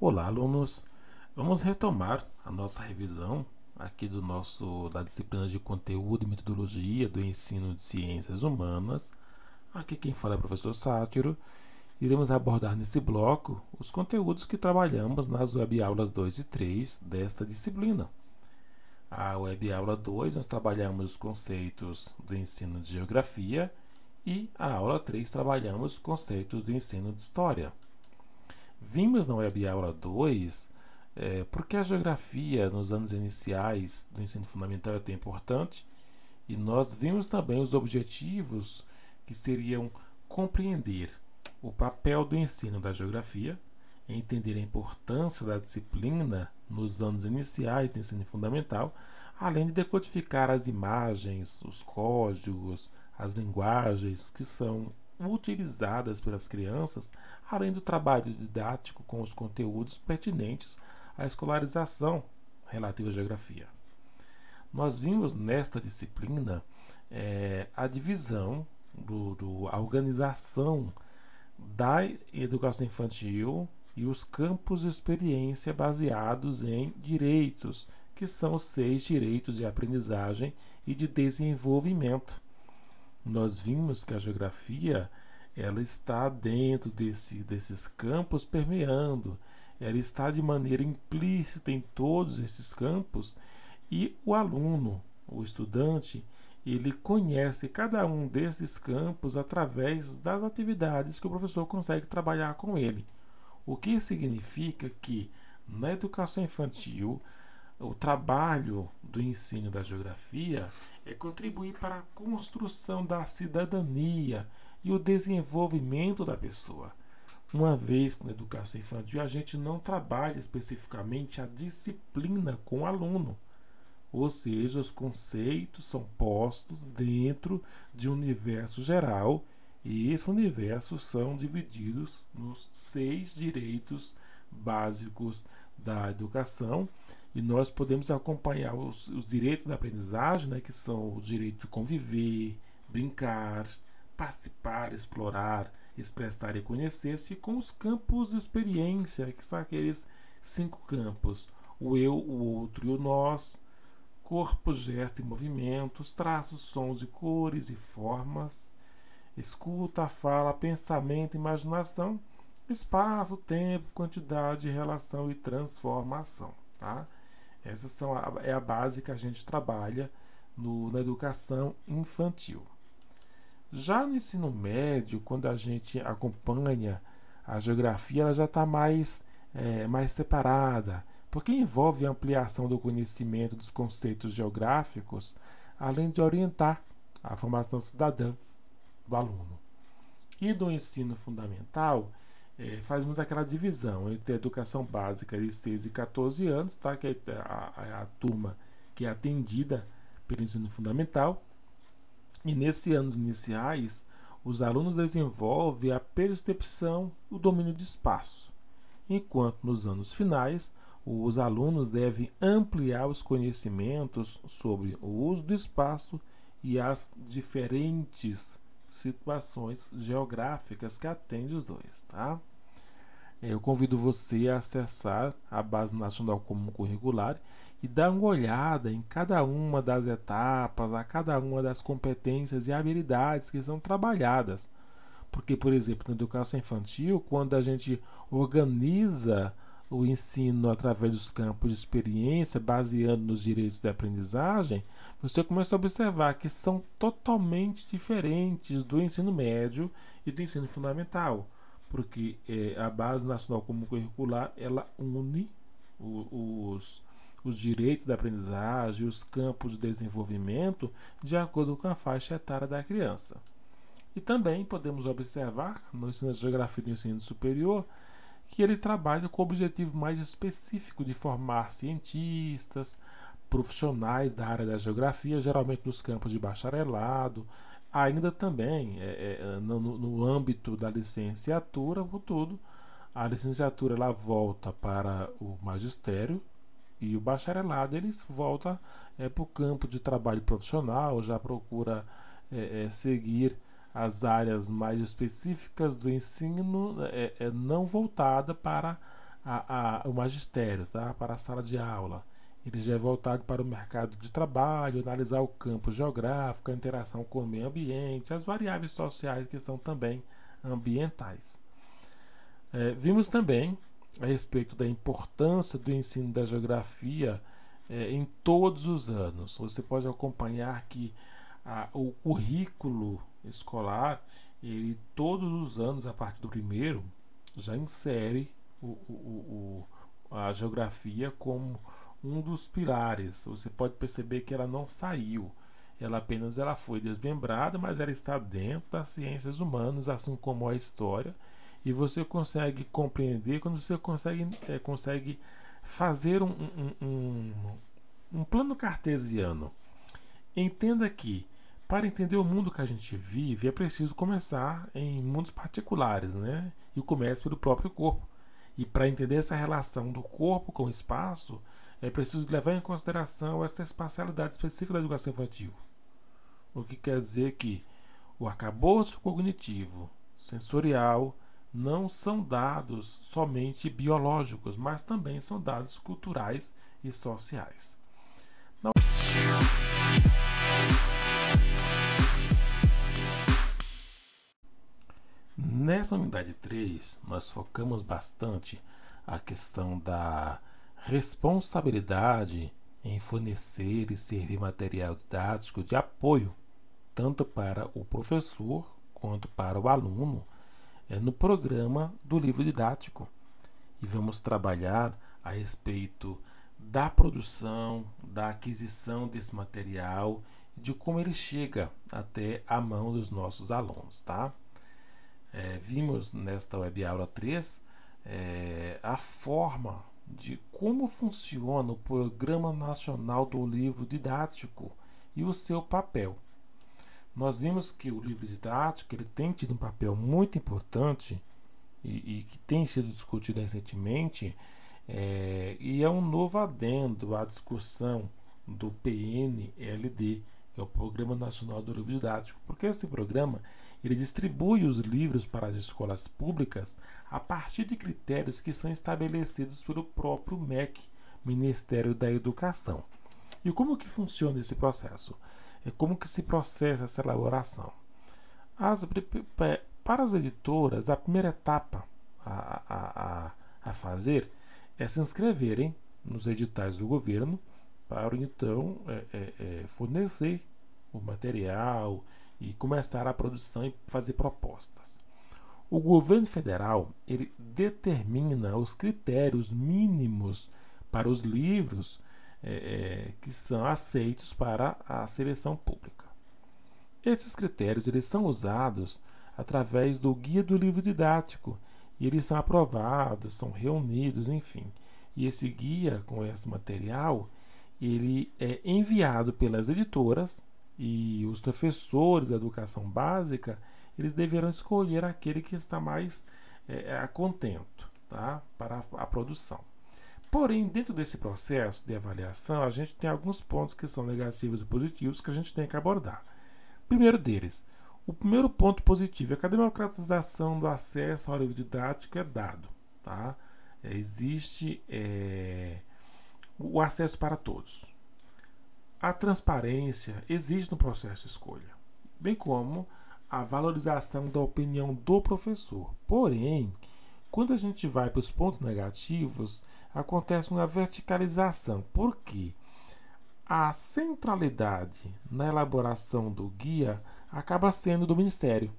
Olá, alunos. Vamos retomar a nossa revisão aqui do nosso da disciplina de conteúdo e metodologia do ensino de ciências humanas. Aqui quem fala é o professor Sátiro. Iremos abordar nesse bloco os conteúdos que trabalhamos nas web aulas 2 e 3 desta disciplina. A web aula 2 nós trabalhamos os conceitos do ensino de geografia e a aula 3 trabalhamos os conceitos do ensino de história. Vimos na web aula 2 é, porque a geografia nos anos iniciais do ensino fundamental é tão importante e nós vimos também os objetivos que seriam compreender o papel do ensino da geografia, entender a importância da disciplina nos anos iniciais do ensino fundamental, além de decodificar as imagens, os códigos, as linguagens que são utilizadas pelas crianças, além do trabalho didático com os conteúdos pertinentes à escolarização relativa à geografia. Nós vimos nesta disciplina é, a divisão, do, do, a organização da educação infantil e os campos de experiência baseados em direitos, que são os seis direitos de aprendizagem e de desenvolvimento. Nós vimos que a geografia ela está dentro desse, desses campos permeando, ela está de maneira implícita em todos esses campos e o aluno, o estudante, ele conhece cada um desses campos através das atividades que o professor consegue trabalhar com ele. O que significa que na educação infantil o trabalho do ensino da geografia é contribuir para a construção da cidadania e o desenvolvimento da pessoa. Uma vez que na educação infantil a gente não trabalha especificamente a disciplina com o aluno, ou seja, os conceitos são postos dentro de um universo geral e esse universo são divididos nos seis direitos básicos da educação e nós podemos acompanhar os, os direitos da aprendizagem, né, que são o direito de conviver, brincar, participar, explorar, expressar e conhecer-se com os campos de experiência, que são aqueles cinco campos: o eu, o outro e o nós, corpo, gesto e movimentos, traços, sons e cores e formas, escuta, fala, pensamento, imaginação, espaço, tempo, quantidade, relação e transformação, tá? Essa são a, é a base que a gente trabalha no, na educação infantil. Já no ensino médio, quando a gente acompanha a geografia, ela já está mais, é, mais separada, porque envolve a ampliação do conhecimento dos conceitos geográficos, além de orientar a formação cidadã do aluno. E do ensino fundamental, é, fazemos aquela divisão entre a educação básica de 6 e 14 anos, tá? que é a, a, a turma que é atendida pelo ensino fundamental, e nesses anos iniciais, os alunos desenvolvem a percepção e o domínio de espaço, enquanto nos anos finais, os alunos devem ampliar os conhecimentos sobre o uso do espaço e as diferentes situações geográficas que atende os dois, tá? Eu convido você a acessar a Base Nacional Comum Curricular e dar uma olhada em cada uma das etapas, a cada uma das competências e habilidades que são trabalhadas. Porque, por exemplo, na educação infantil, quando a gente organiza o ensino através dos campos de experiência, baseando nos direitos de aprendizagem, você começa a observar que são totalmente diferentes do ensino médio e do ensino fundamental porque é, a Base Nacional Comum Curricular ela une o, os, os direitos da aprendizagem, os campos de desenvolvimento de acordo com a faixa etária da criança. E também podemos observar no ensino de geografia do ensino superior que ele trabalha com o objetivo mais específico de formar cientistas, profissionais da área da geografia, geralmente nos campos de bacharelado, ainda também é, é, no, no, âmbito da licenciatura, tudo, a licenciatura ela volta para o magistério e o bacharelado eles volta é, para o campo de trabalho profissional, já procura é, é seguir as áreas mais específicas do ensino é, é não voltada para a, a, o magistério, tá? para a sala de aula. Ele já é voltado para o mercado de trabalho, analisar o campo geográfico, a interação com o meio ambiente, as variáveis sociais que são também ambientais. É, vimos também a respeito da importância do ensino da geografia é, em todos os anos. Você pode acompanhar que a, o currículo escolar, ele todos os anos, a partir do primeiro, já insere o, o, o, a geografia como um dos pilares. Você pode perceber que ela não saiu. Ela apenas ela foi desmembrada, mas ela está dentro das ciências humanas, assim como a história. E você consegue compreender quando você consegue, é, consegue fazer um, um, um, um plano cartesiano. Entenda que para entender o mundo que a gente vive, é preciso começar em mundos particulares, né? E começa pelo próprio corpo. E para entender essa relação do corpo com o espaço, é preciso levar em consideração essa espacialidade específica da educação infantil. O que quer dizer que o arcabouço cognitivo, sensorial, não são dados somente biológicos, mas também são dados culturais e sociais. Não... Nessa unidade 3, nós focamos bastante a questão da responsabilidade em fornecer e servir material didático de apoio, tanto para o professor quanto para o aluno, é, no programa do livro didático. E vamos trabalhar a respeito da produção, da aquisição desse material de como ele chega até a mão dos nossos alunos, tá? É, vimos nesta web aula 3 é, a forma de como funciona o Programa Nacional do Livro Didático e o seu papel. Nós vimos que o livro didático ele tem tido um papel muito importante e, e que tem sido discutido recentemente é, e é um novo adendo à discussão do PNLD, que é o Programa Nacional do Livro Didático, porque esse programa ele distribui os livros para as escolas públicas a partir de critérios que são estabelecidos pelo próprio MEC, Ministério da Educação. E como que funciona esse processo? É como que se processa essa elaboração? As, para as editoras, a primeira etapa a, a, a, a fazer é se inscreverem nos editais do governo para então é, é, é, fornecer o material e começar a produção e fazer propostas. O governo federal ele determina os critérios mínimos para os livros é, é, que são aceitos para a seleção pública. Esses critérios eles são usados através do guia do livro didático e eles são aprovados, são reunidos, enfim. E esse guia com esse material ele é enviado pelas editoras e os professores da educação básica eles deverão escolher aquele que está mais é, é, a contento tá? para a, a produção. Porém, dentro desse processo de avaliação, a gente tem alguns pontos que são negativos e positivos que a gente tem que abordar. Primeiro deles, o primeiro ponto positivo é que a democratização do acesso ao livro didático é dado. Tá? É, existe é, o acesso para todos. A transparência existe no processo de escolha, bem como a valorização da opinião do professor. Porém, quando a gente vai para os pontos negativos, acontece uma verticalização. Por quê? A centralidade na elaboração do guia acaba sendo do Ministério.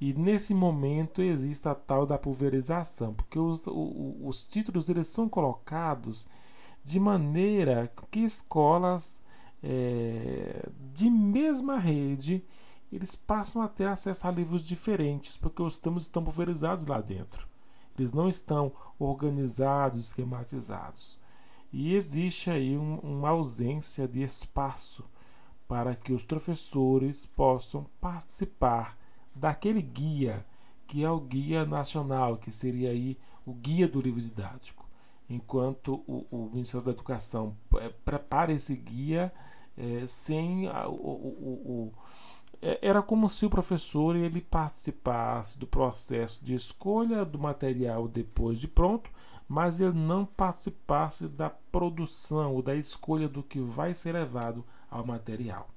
E nesse momento existe a tal da pulverização, porque os, os, os títulos eles são colocados de maneira que escolas é, de mesma rede eles passam a ter acesso a livros diferentes, porque os temas estão pulverizados lá dentro. Eles não estão organizados, esquematizados. E existe aí um, uma ausência de espaço para que os professores possam participar daquele guia, que é o guia nacional, que seria aí o guia do livro didático enquanto o, o Ministério da Educação é, prepara esse guia é, sem a, o, o, é, era como se o professor ele participasse do processo de escolha do material depois de pronto, mas ele não participasse da produção ou da escolha do que vai ser levado ao material.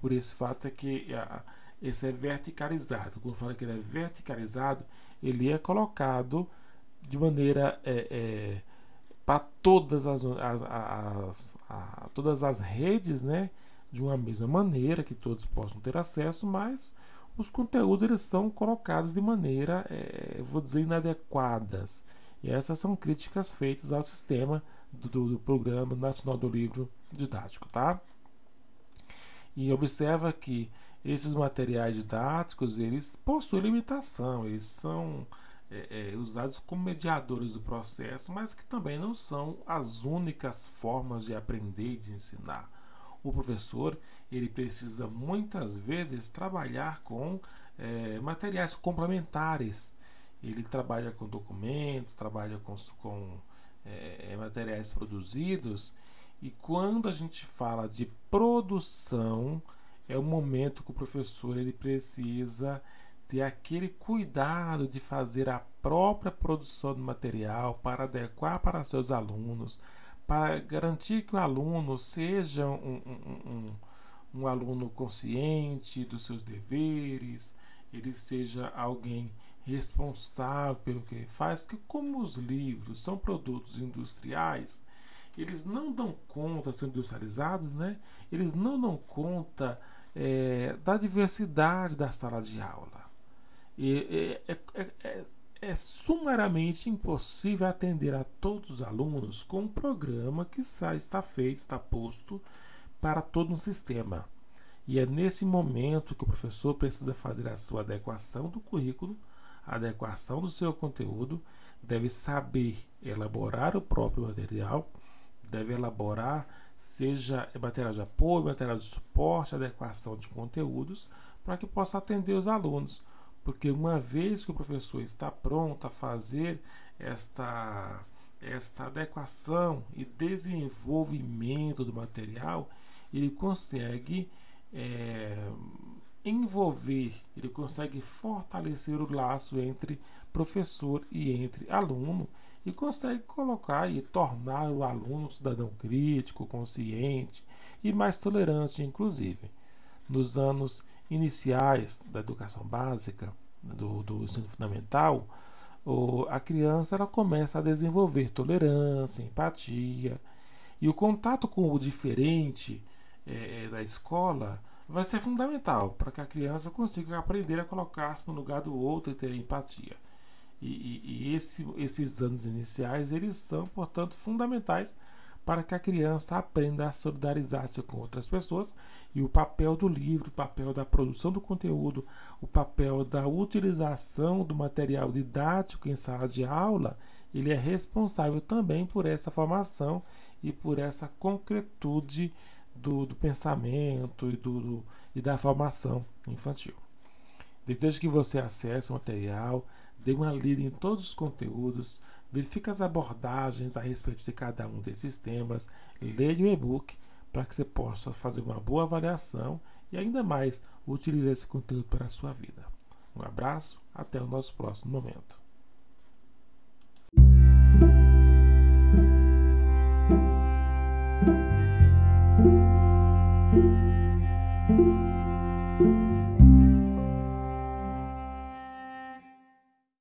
Por esse fato é que a, esse é verticalizado. Quando fala que ele é verticalizado, ele é colocado de maneira é, é, para todas as, as, as, as, todas as redes, né? De uma mesma maneira que todos possam ter acesso, mas os conteúdos eles são colocados de maneira, é, vou dizer, inadequadas. E essas são críticas feitas ao sistema do, do Programa Nacional do Livro Didático, tá? E observa que esses materiais didáticos eles possuem limitação, eles são é, é, usados como mediadores do processo, mas que também não são as únicas formas de aprender e de ensinar. O professor ele precisa muitas vezes trabalhar com é, materiais complementares. Ele trabalha com documentos, trabalha com, com é, materiais produzidos e quando a gente fala de produção, é o momento que o professor ele precisa ter aquele cuidado de fazer a própria produção do material para adequar para seus alunos, para garantir que o aluno seja um, um, um, um aluno consciente dos seus deveres, ele seja alguém responsável pelo que ele faz, que como os livros são produtos industriais, eles não dão conta, são industrializados, né? Eles não dão conta é, da diversidade da sala de aula. E, é, é, é, é, sumariamente impossível atender a todos os alunos com um programa que está, feito, está posto para todo um sistema. E é nesse momento que o professor precisa fazer a sua adequação do currículo, adequação do seu conteúdo, deve saber elaborar o próprio material deve elaborar, seja material de apoio, material de suporte, adequação de conteúdos, para que possa atender os alunos. Porque uma vez que o professor está pronto a fazer esta, esta adequação e desenvolvimento do material, ele consegue é, envolver, ele consegue fortalecer o laço entre professor e entre aluno e consegue colocar e tornar o aluno cidadão crítico, consciente e mais tolerante, inclusive. Nos anos iniciais da educação básica, do, do ensino fundamental, o, a criança ela começa a desenvolver tolerância, empatia e o contato com o diferente é, da escola vai ser fundamental para que a criança consiga aprender a colocar-se no lugar do outro e ter empatia. E, e, e esse, esses anos iniciais eles são, portanto, fundamentais para que a criança aprenda a solidarizar-se com outras pessoas e o papel do livro, o papel da produção do conteúdo, o papel da utilização do material didático em sala de aula, ele é responsável também por essa formação e por essa concretude do, do pensamento e, do, do, e da formação infantil. Desejo que você acesse o material, dê uma lida em todos os conteúdos, verifique as abordagens a respeito de cada um desses temas, leia o e-book para que você possa fazer uma boa avaliação e ainda mais utilizar esse conteúdo para a sua vida. Um abraço, até o nosso próximo momento.